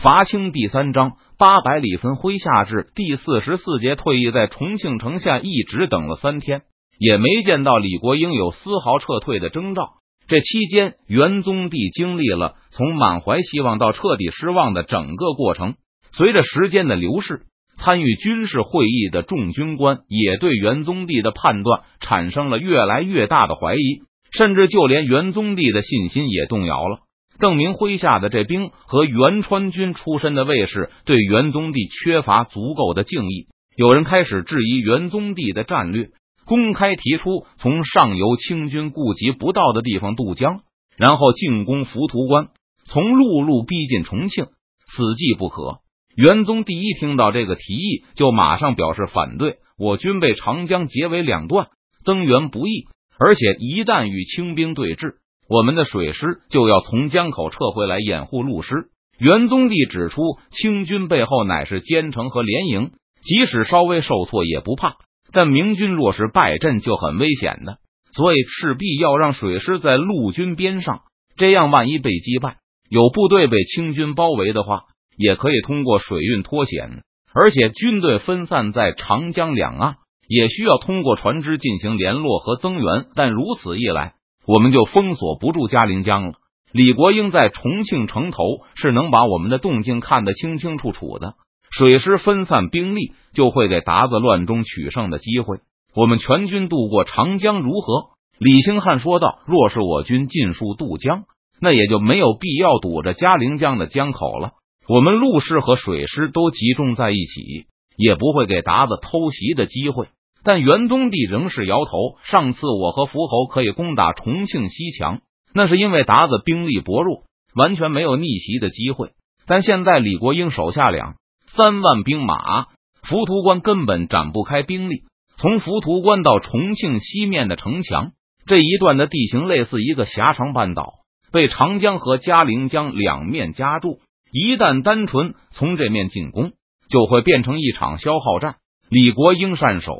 伐清第三章八百里分麾下至第四十四节退役在重庆城下，一直等了三天，也没见到李国英有丝毫撤退的征兆。这期间，元宗帝经历了从满怀希望到彻底失望的整个过程。随着时间的流逝，参与军事会议的众军官也对元宗帝的判断产生了越来越大的怀疑，甚至就连元宗帝的信心也动摇了。邓明麾下的这兵和元川军出身的卫士对元宗帝缺乏足够的敬意，有人开始质疑元宗帝的战略，公开提出从上游清军顾及不到的地方渡江，然后进攻浮屠关，从陆路逼近重庆，此计不可。元宗帝一听到这个提议，就马上表示反对。我军被长江截为两段，增援不易，而且一旦与清兵对峙。我们的水师就要从江口撤回来掩护陆师。元宗帝指出，清军背后乃是坚城和联营，即使稍微受挫也不怕。但明军若是败阵，就很危险的，所以势必要让水师在陆军边上。这样，万一被击败，有部队被清军包围的话，也可以通过水运脱险。而且，军队分散在长江两岸，也需要通过船只进行联络和增援。但如此一来，我们就封锁不住嘉陵江了。李国英在重庆城头是能把我们的动静看得清清楚楚的。水师分散兵力，就会给达子乱中取胜的机会。我们全军渡过长江如何？李兴汉说道：“若是我军尽数渡江，那也就没有必要堵着嘉陵江的江口了。我们陆师和水师都集中在一起，也不会给达子偷袭的机会。”但元宗帝仍是摇头。上次我和伏侯可以攻打重庆西墙，那是因为达子兵力薄弱，完全没有逆袭的机会。但现在李国英手下两三万兵马，浮屠关根本展不开兵力。从浮屠关到重庆西面的城墙这一段的地形类似一个狭长半岛，被长江和嘉陵江两面夹住。一旦单纯从这面进攻，就会变成一场消耗战。李国英善守，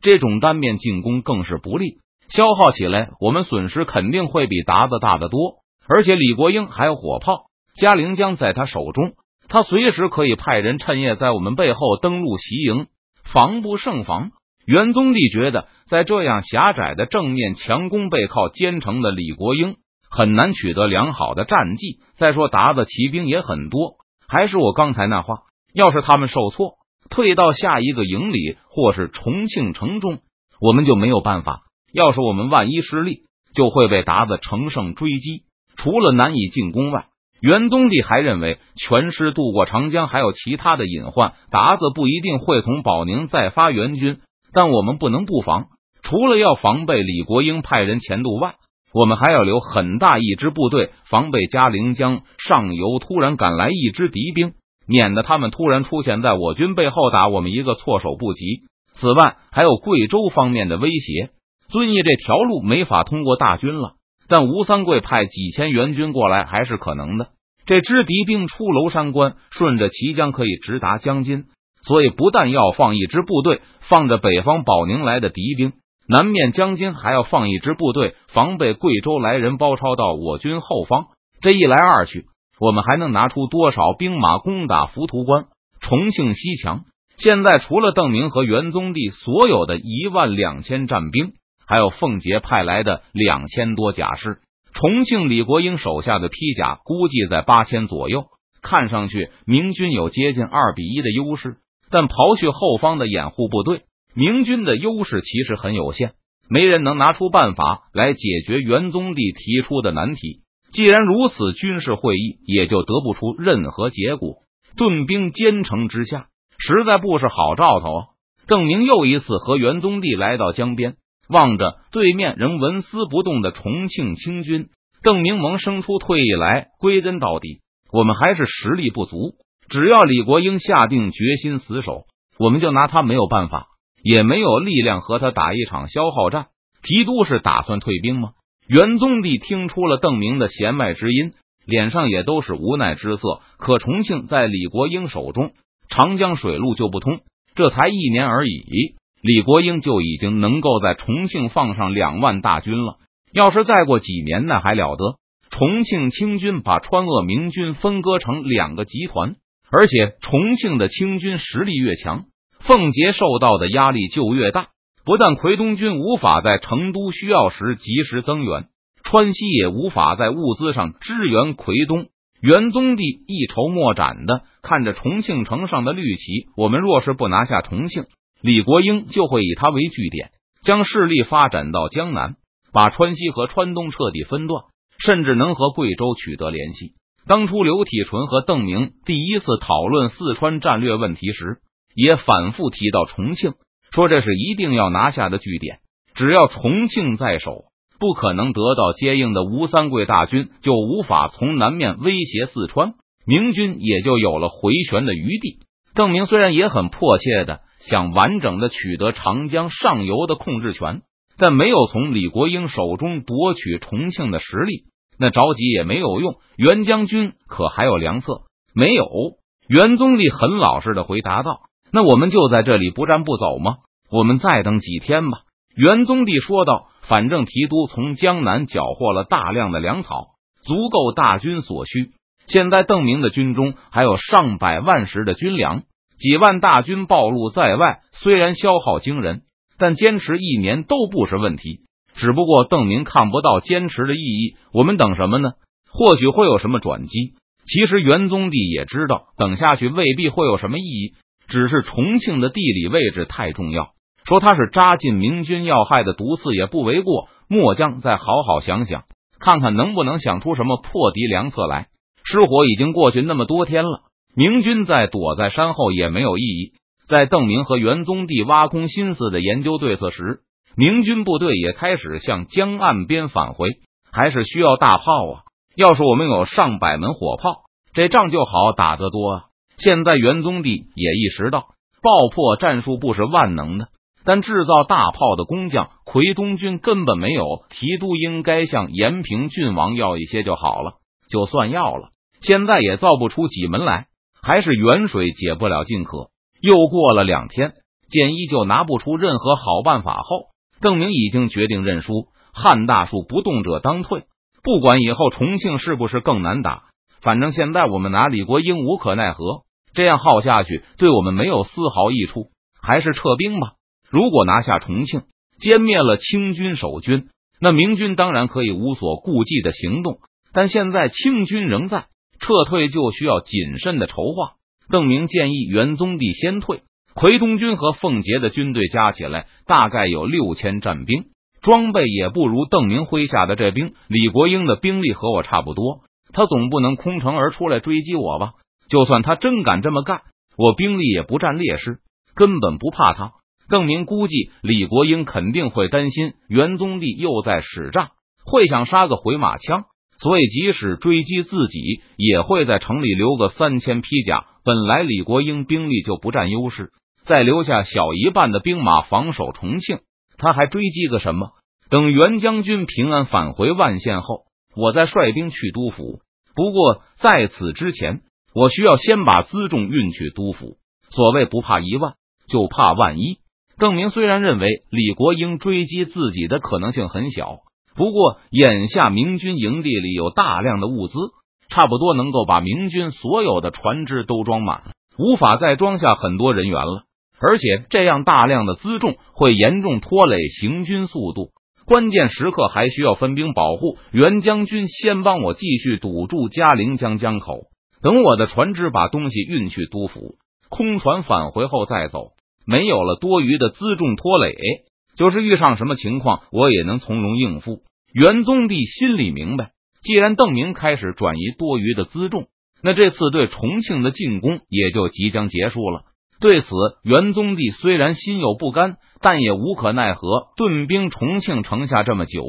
这种单面进攻更是不利，消耗起来我们损失肯定会比达子大得多。而且李国英还有火炮，嘉陵江在他手中，他随时可以派人趁夜在我们背后登陆袭营，防不胜防。元宗帝觉得，在这样狭窄的正面强攻背靠坚城的李国英很难取得良好的战绩。再说达子骑兵也很多，还是我刚才那话，要是他们受挫。退到下一个营里，或是重庆城中，我们就没有办法。要是我们万一失利，就会被达子乘胜追击。除了难以进攻外，元宗帝还认为全师渡过长江还有其他的隐患。达子不一定会从保宁再发援军，但我们不能不防。除了要防备李国英派人前渡外，我们还要留很大一支部队防备嘉陵江上游突然赶来一支敌兵。免得他们突然出现在我军背后打我们一个措手不及。此外，还有贵州方面的威胁。遵义这条路没法通过大军了，但吴三桂派几千援军过来还是可能的。这支敌兵出娄山关，顺着綦江可以直达江津，所以不但要放一支部队放着北方保宁来的敌兵，南面江津还要放一支部队防备贵州来人包抄到我军后方。这一来二去。我们还能拿出多少兵马攻打浮屠关、重庆西墙？现在除了邓明和元宗帝所有的一万两千战兵，还有凤杰派来的两千多甲士，重庆李国英手下的披甲估计在八千左右。看上去明军有接近二比一的优势，但刨去后方的掩护部队，明军的优势其实很有限。没人能拿出办法来解决元宗帝提出的难题。既然如此，军事会议也就得不出任何结果。顿兵坚城之下，实在不是好兆头啊！邓明又一次和元宗帝来到江边，望着对面仍纹丝不动的重庆清军，邓明萌生出退役来归根到底，我们还是实力不足。只要李国英下定决心死守，我们就拿他没有办法，也没有力量和他打一场消耗战。提督是打算退兵吗？元宗帝听出了邓明的弦外之音，脸上也都是无奈之色。可重庆在李国英手中，长江水路就不通，这才一年而已，李国英就已经能够在重庆放上两万大军了。要是再过几年，那还了得！重庆清军把川鄂明军分割成两个集团，而且重庆的清军实力越强，奉节受到的压力就越大。不但奎东军无法在成都需要时及时增援，川西也无法在物资上支援奎东。元宗帝一筹莫展的看着重庆城上的绿旗，我们若是不拿下重庆，李国英就会以他为据点，将势力发展到江南，把川西和川东彻底分断，甚至能和贵州取得联系。当初刘体纯和邓明第一次讨论四川战略问题时，也反复提到重庆，说这是一定要拿下的据点，只要重庆在手。不可能得到接应的吴三桂大军就无法从南面威胁四川，明军也就有了回旋的余地。邓明虽然也很迫切的想完整的取得长江上游的控制权，但没有从李国英手中夺取重庆的实力，那着急也没有用。袁将军可还有良策？没有。袁宗立很老实的回答道：“那我们就在这里不战不走吗？我们再等几天吧。”元宗帝说道。反正提督从江南缴获了大量的粮草，足够大军所需。现在邓明的军中还有上百万石的军粮，几万大军暴露在外，虽然消耗惊人，但坚持一年都不是问题。只不过邓明看不到坚持的意义，我们等什么呢？或许会有什么转机。其实元宗帝也知道，等下去未必会有什么意义，只是重庆的地理位置太重要。说他是扎进明军要害的毒刺也不为过。末将再好好想想，看看能不能想出什么破敌良策来。失火已经过去那么多天了，明军再躲在山后也没有意义。在邓明和元宗帝挖空心思的研究对策时，明军部队也开始向江岸边返回。还是需要大炮啊！要是我们有上百门火炮，这仗就好打得多啊！现在元宗帝也意识到，爆破战术不是万能的。但制造大炮的工匠奎东军根本没有，提督应该向延平郡王要一些就好了。就算要了，现在也造不出几门来，还是远水解不了近渴。又过了两天，见依旧拿不出任何好办法后，邓明已经决定认输。汉大树不动者当退，不管以后重庆是不是更难打，反正现在我们拿李国英无可奈何。这样耗下去，对我们没有丝毫益处，还是撤兵吧。如果拿下重庆，歼灭了清军守军，那明军当然可以无所顾忌的行动。但现在清军仍在，撤退就需要谨慎的筹划。邓明建议元宗帝先退。奎东军和奉节的军队加起来大概有六千战兵，装备也不如邓明麾下的这兵。李国英的兵力和我差不多，他总不能空城而出来追击我吧？就算他真敢这么干，我兵力也不占劣势，根本不怕他。邓明估计李国英肯定会担心元宗帝又在使诈，会想杀个回马枪，所以即使追击自己，也会在城里留个三千披甲。本来李国英兵力就不占优势，再留下小一半的兵马防守重庆，他还追击个什么？等袁将军平安返回万县后，我再率兵去都府。不过在此之前，我需要先把辎重运去都府。所谓不怕一万，就怕万一。邓明虽然认为李国英追击自己的可能性很小，不过眼下明军营地里有大量的物资，差不多能够把明军所有的船只都装满，无法再装下很多人员了。而且这样大量的辎重会严重拖累行军速度，关键时刻还需要分兵保护。袁将军先帮我继续堵住嘉陵江江口，等我的船只把东西运去都府，空船返回后再走。没有了多余的辎重拖累，就是遇上什么情况，我也能从容应付。元宗帝心里明白，既然邓明开始转移多余的辎重，那这次对重庆的进攻也就即将结束了。对此，元宗帝虽然心有不甘，但也无可奈何。顿兵重庆城下这么久，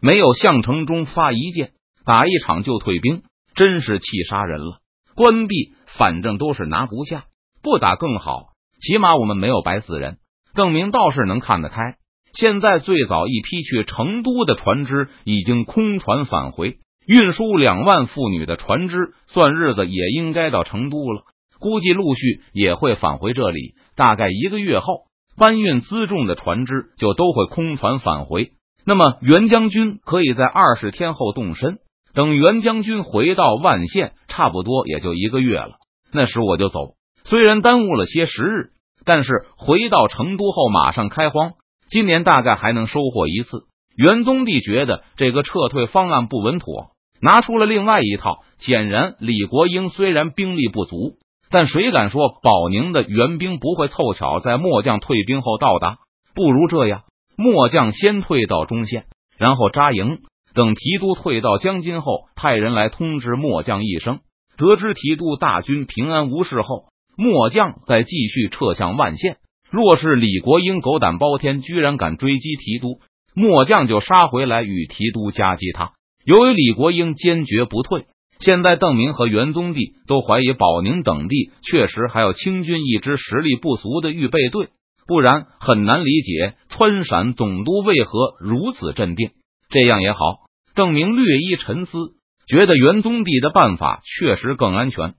没有向城中发一箭，打一场就退兵，真是气杀人了。关闭，反正都是拿不下，不打更好。起码我们没有白死人，邓明倒是能看得开。现在最早一批去成都的船只已经空船返回，运输两万妇女的船只，算日子也应该到成都了。估计陆续也会返回这里。大概一个月后，搬运辎重的船只就都会空船返回。那么袁将军可以在二十天后动身，等袁将军回到万县，差不多也就一个月了。那时我就走，虽然耽误了些时日，但是回到成都后马上开荒，今年大概还能收获一次。元宗帝觉得这个撤退方案不稳妥，拿出了另外一套。显然，李国英虽然兵力不足，但谁敢说保宁的援兵不会凑巧在末将退兵后到达？不如这样，末将先退到中线，然后扎营，等提督退到江津后，派人来通知末将一声。得知提督大军平安无事后，末将再继续撤向万县。若是李国英狗胆包天，居然敢追击提督。末将就杀回来与提督夹击他。由于李国英坚决不退，现在邓明和元宗帝都怀疑保宁等地确实还有清军一支实力不俗的预备队，不然很难理解川陕总督为何如此镇定。这样也好，邓明略一沉思，觉得元宗帝的办法确实更安全。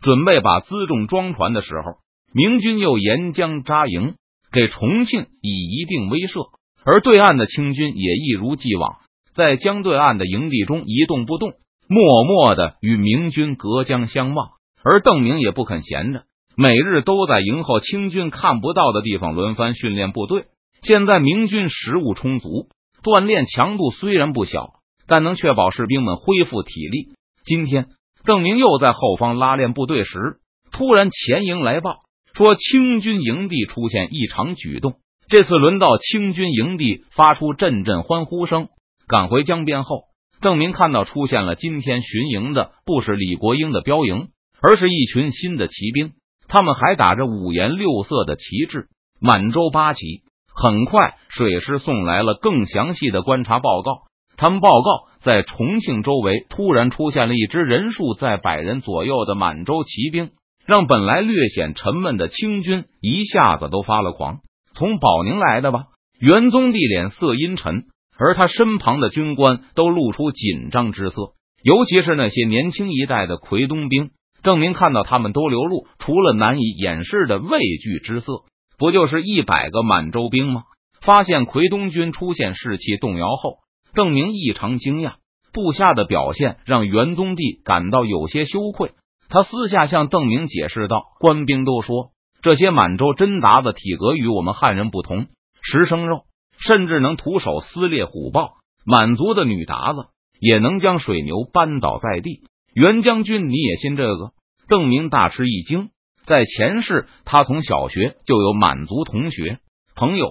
准备把辎重装船的时候，明军又沿江扎营，给重庆以一定威慑。而对岸的清军也一如既往，在江对岸的营地中一动不动，默默的与明军隔江相望。而邓明也不肯闲着，每日都在营后清军看不到的地方轮番训练部队。现在明军食物充足，锻炼强度虽然不小，但能确保士兵们恢复体力。今天邓明又在后方拉练部队时，突然前营来报说，清军营地出现异常举动。这次轮到清军营地发出阵阵欢呼声。赶回江边后，邓明看到出现了今天巡营的不是李国英的标营，而是一群新的骑兵。他们还打着五颜六色的旗帜，满洲八旗。很快，水师送来了更详细的观察报告。他们报告，在重庆周围突然出现了一支人数在百人左右的满洲骑兵，让本来略显沉闷的清军一下子都发了狂。从保宁来的吧？元宗帝脸色阴沉，而他身旁的军官都露出紧张之色，尤其是那些年轻一代的奎东兵。郑明看到他们都流露除了难以掩饰的畏惧之色，不就是一百个满洲兵吗？发现奎东军出现士气动摇后，邓明异常惊讶，部下的表现让元宗帝感到有些羞愧。他私下向邓明解释道：“官兵都说。”这些满洲真鞑子体格与我们汉人不同，食生肉，甚至能徒手撕裂虎豹。满族的女鞑子也能将水牛扳倒在地。袁将军，你也信这个？邓明大吃一惊。在前世，他从小学就有满族同学朋友，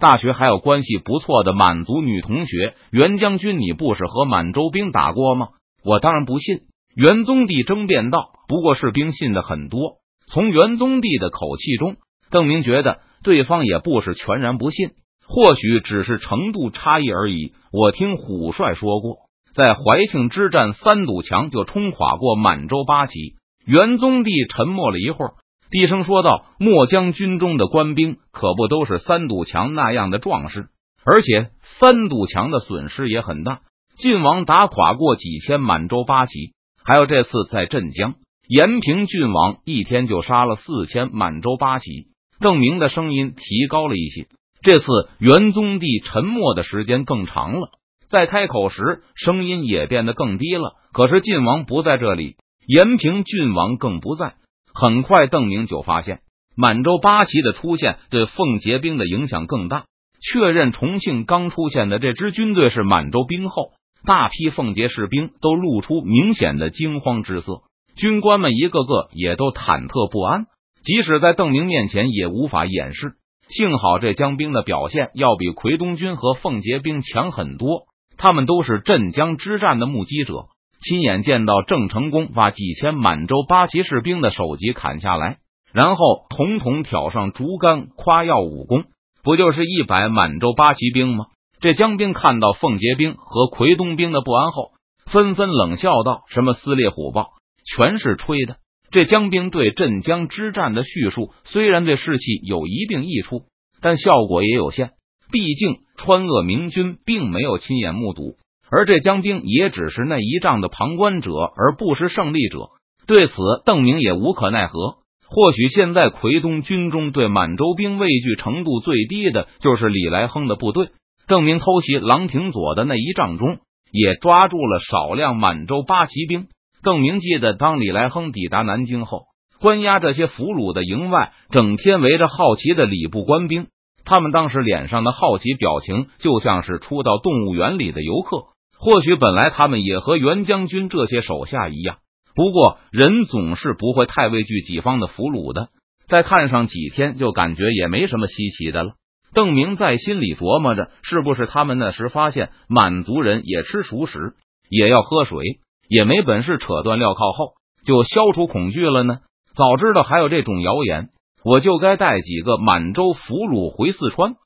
大学还有关系不错的满族女同学。袁将军，你不是和满洲兵打过吗？我当然不信。元宗帝争辩道。不过士兵信的很多。从元宗帝的口气中，邓明觉得对方也不是全然不信，或许只是程度差异而已。我听虎帅说过，在怀庆之战，三堵墙就冲垮过满洲八旗。元宗帝沉默了一会儿，低声说道：“末将军中的官兵可不都是三堵墙那样的壮士，而且三堵墙的损失也很大。晋王打垮过几千满洲八旗，还有这次在镇江。”延平郡王一天就杀了四千满洲八旗，邓明的声音提高了一些。这次元宗帝沉默的时间更长了，在开口时声音也变得更低了。可是晋王不在这里，延平郡王更不在。很快，邓明就发现满洲八旗的出现对奉节兵的影响更大。确认重庆刚出现的这支军队是满洲兵后，大批奉节士兵都露出明显的惊慌之色。军官们一个个也都忐忑不安，即使在邓明面前也无法掩饰。幸好这江兵的表现要比奎东军和奉节兵强很多，他们都是镇江之战的目击者，亲眼见到郑成功把几千满洲八旗士兵的首级砍下来，然后统统挑上竹竿夸耀武功，不就是一百满洲八旗兵吗？这江兵看到奉节兵和奎东兵的不安后，纷纷冷笑道：“什么撕裂虎豹？”全是吹的。这江兵对镇江之战的叙述，虽然对士气有一定益处，但效果也有限。毕竟川鄂明军并没有亲眼目睹，而这江兵也只是那一仗的旁观者，而不是胜利者。对此，邓明也无可奈何。或许现在奎东军中对满洲兵畏惧程度最低的，就是李来亨的部队。邓明偷袭郎廷佐的那一仗中。也抓住了少量满洲八旗兵。邓明记得，当李来亨抵达南京后，关押这些俘虏的营外，整天围着好奇的礼部官兵。他们当时脸上的好奇表情，就像是初到动物园里的游客。或许本来他们也和袁将军这些手下一样，不过人总是不会太畏惧己方的俘虏的。再看上几天，就感觉也没什么稀奇的了。邓明在心里琢磨着，是不是他们那时发现满族人也吃熟食，也要喝水，也没本事扯断镣铐后，就消除恐惧了呢？早知道还有这种谣言。我就该带几个满洲俘虏回四川。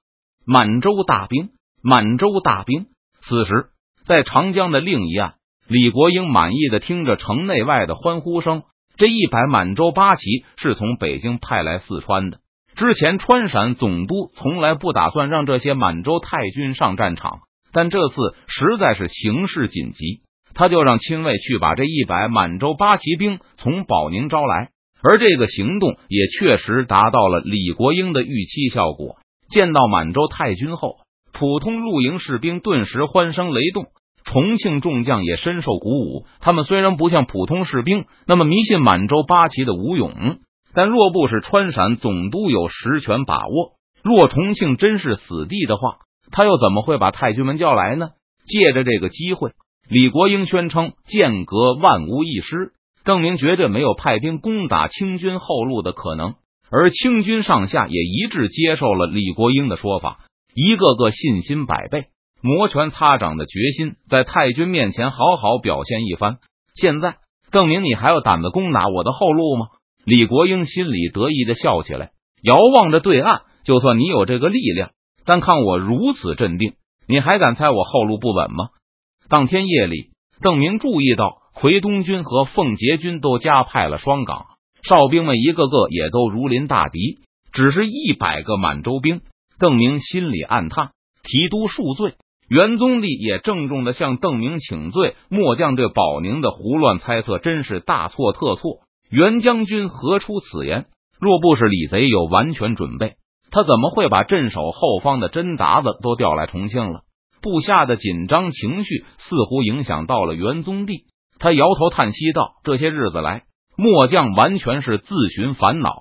满洲大兵，满洲大兵。此时，在长江的另一岸，李国英满意的听着城内外的欢呼声。这一百满洲八旗是从北京派来四川的。之前川陕总督从来不打算让这些满洲太军上战场，但这次实在是形势紧急，他就让亲卫去把这一百满洲八旗兵从保宁招来。而这个行动也确实达到了李国英的预期效果。见到满洲太军后，普通露营士兵顿时欢声雷动，重庆众将也深受鼓舞。他们虽然不像普通士兵那么迷信满洲八旗的武勇，但若不是川陕总督有实权把握，若重庆真是死地的话，他又怎么会把太君们叫来呢？借着这个机会，李国英宣称间隔万无一失。邓明绝对没有派兵攻打清军后路的可能，而清军上下也一致接受了李国英的说法，一个个信心百倍，摩拳擦掌的决心在太君面前好好表现一番。现在，邓明，你还有胆子攻打我的后路吗？李国英心里得意的笑起来，遥望着对岸，就算你有这个力量，但看我如此镇定，你还敢猜我后路不稳吗？当天夜里，邓明注意到。奎东军和奉节军都加派了双岗哨兵们，一个个也都如临大敌。只是一百个满洲兵，邓明心里暗叹：提督恕罪。元宗帝也郑重的向邓明请罪。末将对保宁的胡乱猜测真是大错特错。袁将军何出此言？若不是李贼有完全准备，他怎么会把镇守后方的甄达子都调来重庆了？部下的紧张情绪似乎影响到了元宗帝。他摇头叹息道：“这些日子来，末将完全是自寻烦恼，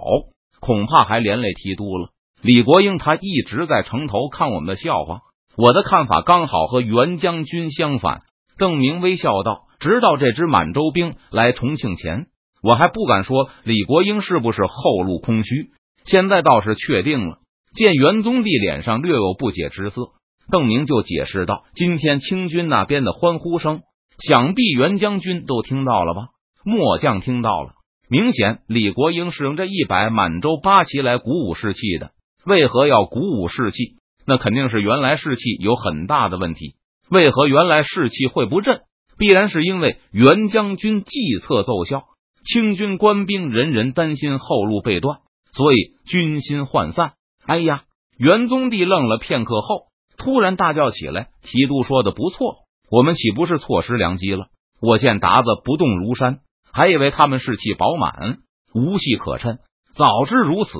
恐怕还连累提督了。”李国英他一直在城头看我们的笑话，我的看法刚好和袁将军相反。邓明微笑道：“直到这支满洲兵来重庆前，我还不敢说李国英是不是后路空虚，现在倒是确定了。”见元宗帝脸上略有不解之色，邓明就解释道：“今天清军那边的欢呼声。”想必袁将军都听到了吧？末将听到了。明显李国英是用这一百满洲八旗来鼓舞士气的。为何要鼓舞士气？那肯定是原来士气有很大的问题。为何原来士气会不振？必然是因为袁将军计策奏效，清军官兵人人担心后路被断，所以军心涣散。哎呀！元宗帝愣了片刻后，突然大叫起来：“提督说的不错。”我们岂不是错失良机了？我见达子不动如山，还以为他们士气饱满，无隙可趁。早知如此，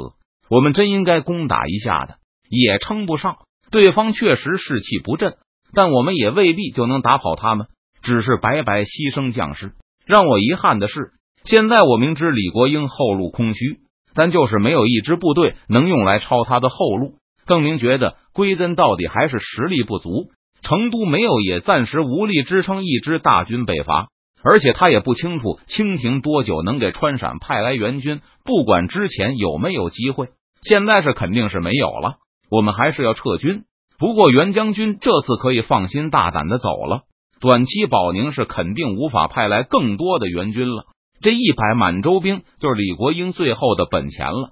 我们真应该攻打一下的，也称不上。对方确实士气不振，但我们也未必就能打跑他们，只是白白牺牲将士。让我遗憾的是，现在我明知李国英后路空虚，但就是没有一支部队能用来抄他的后路。邓明觉得，归根到底还是实力不足。成都没有，也暂时无力支撑一支大军北伐，而且他也不清楚清廷多久能给川陕派来援军。不管之前有没有机会，现在是肯定是没有了。我们还是要撤军。不过袁将军这次可以放心大胆的走了。短期保宁是肯定无法派来更多的援军了。这一百满洲兵就是李国英最后的本钱了。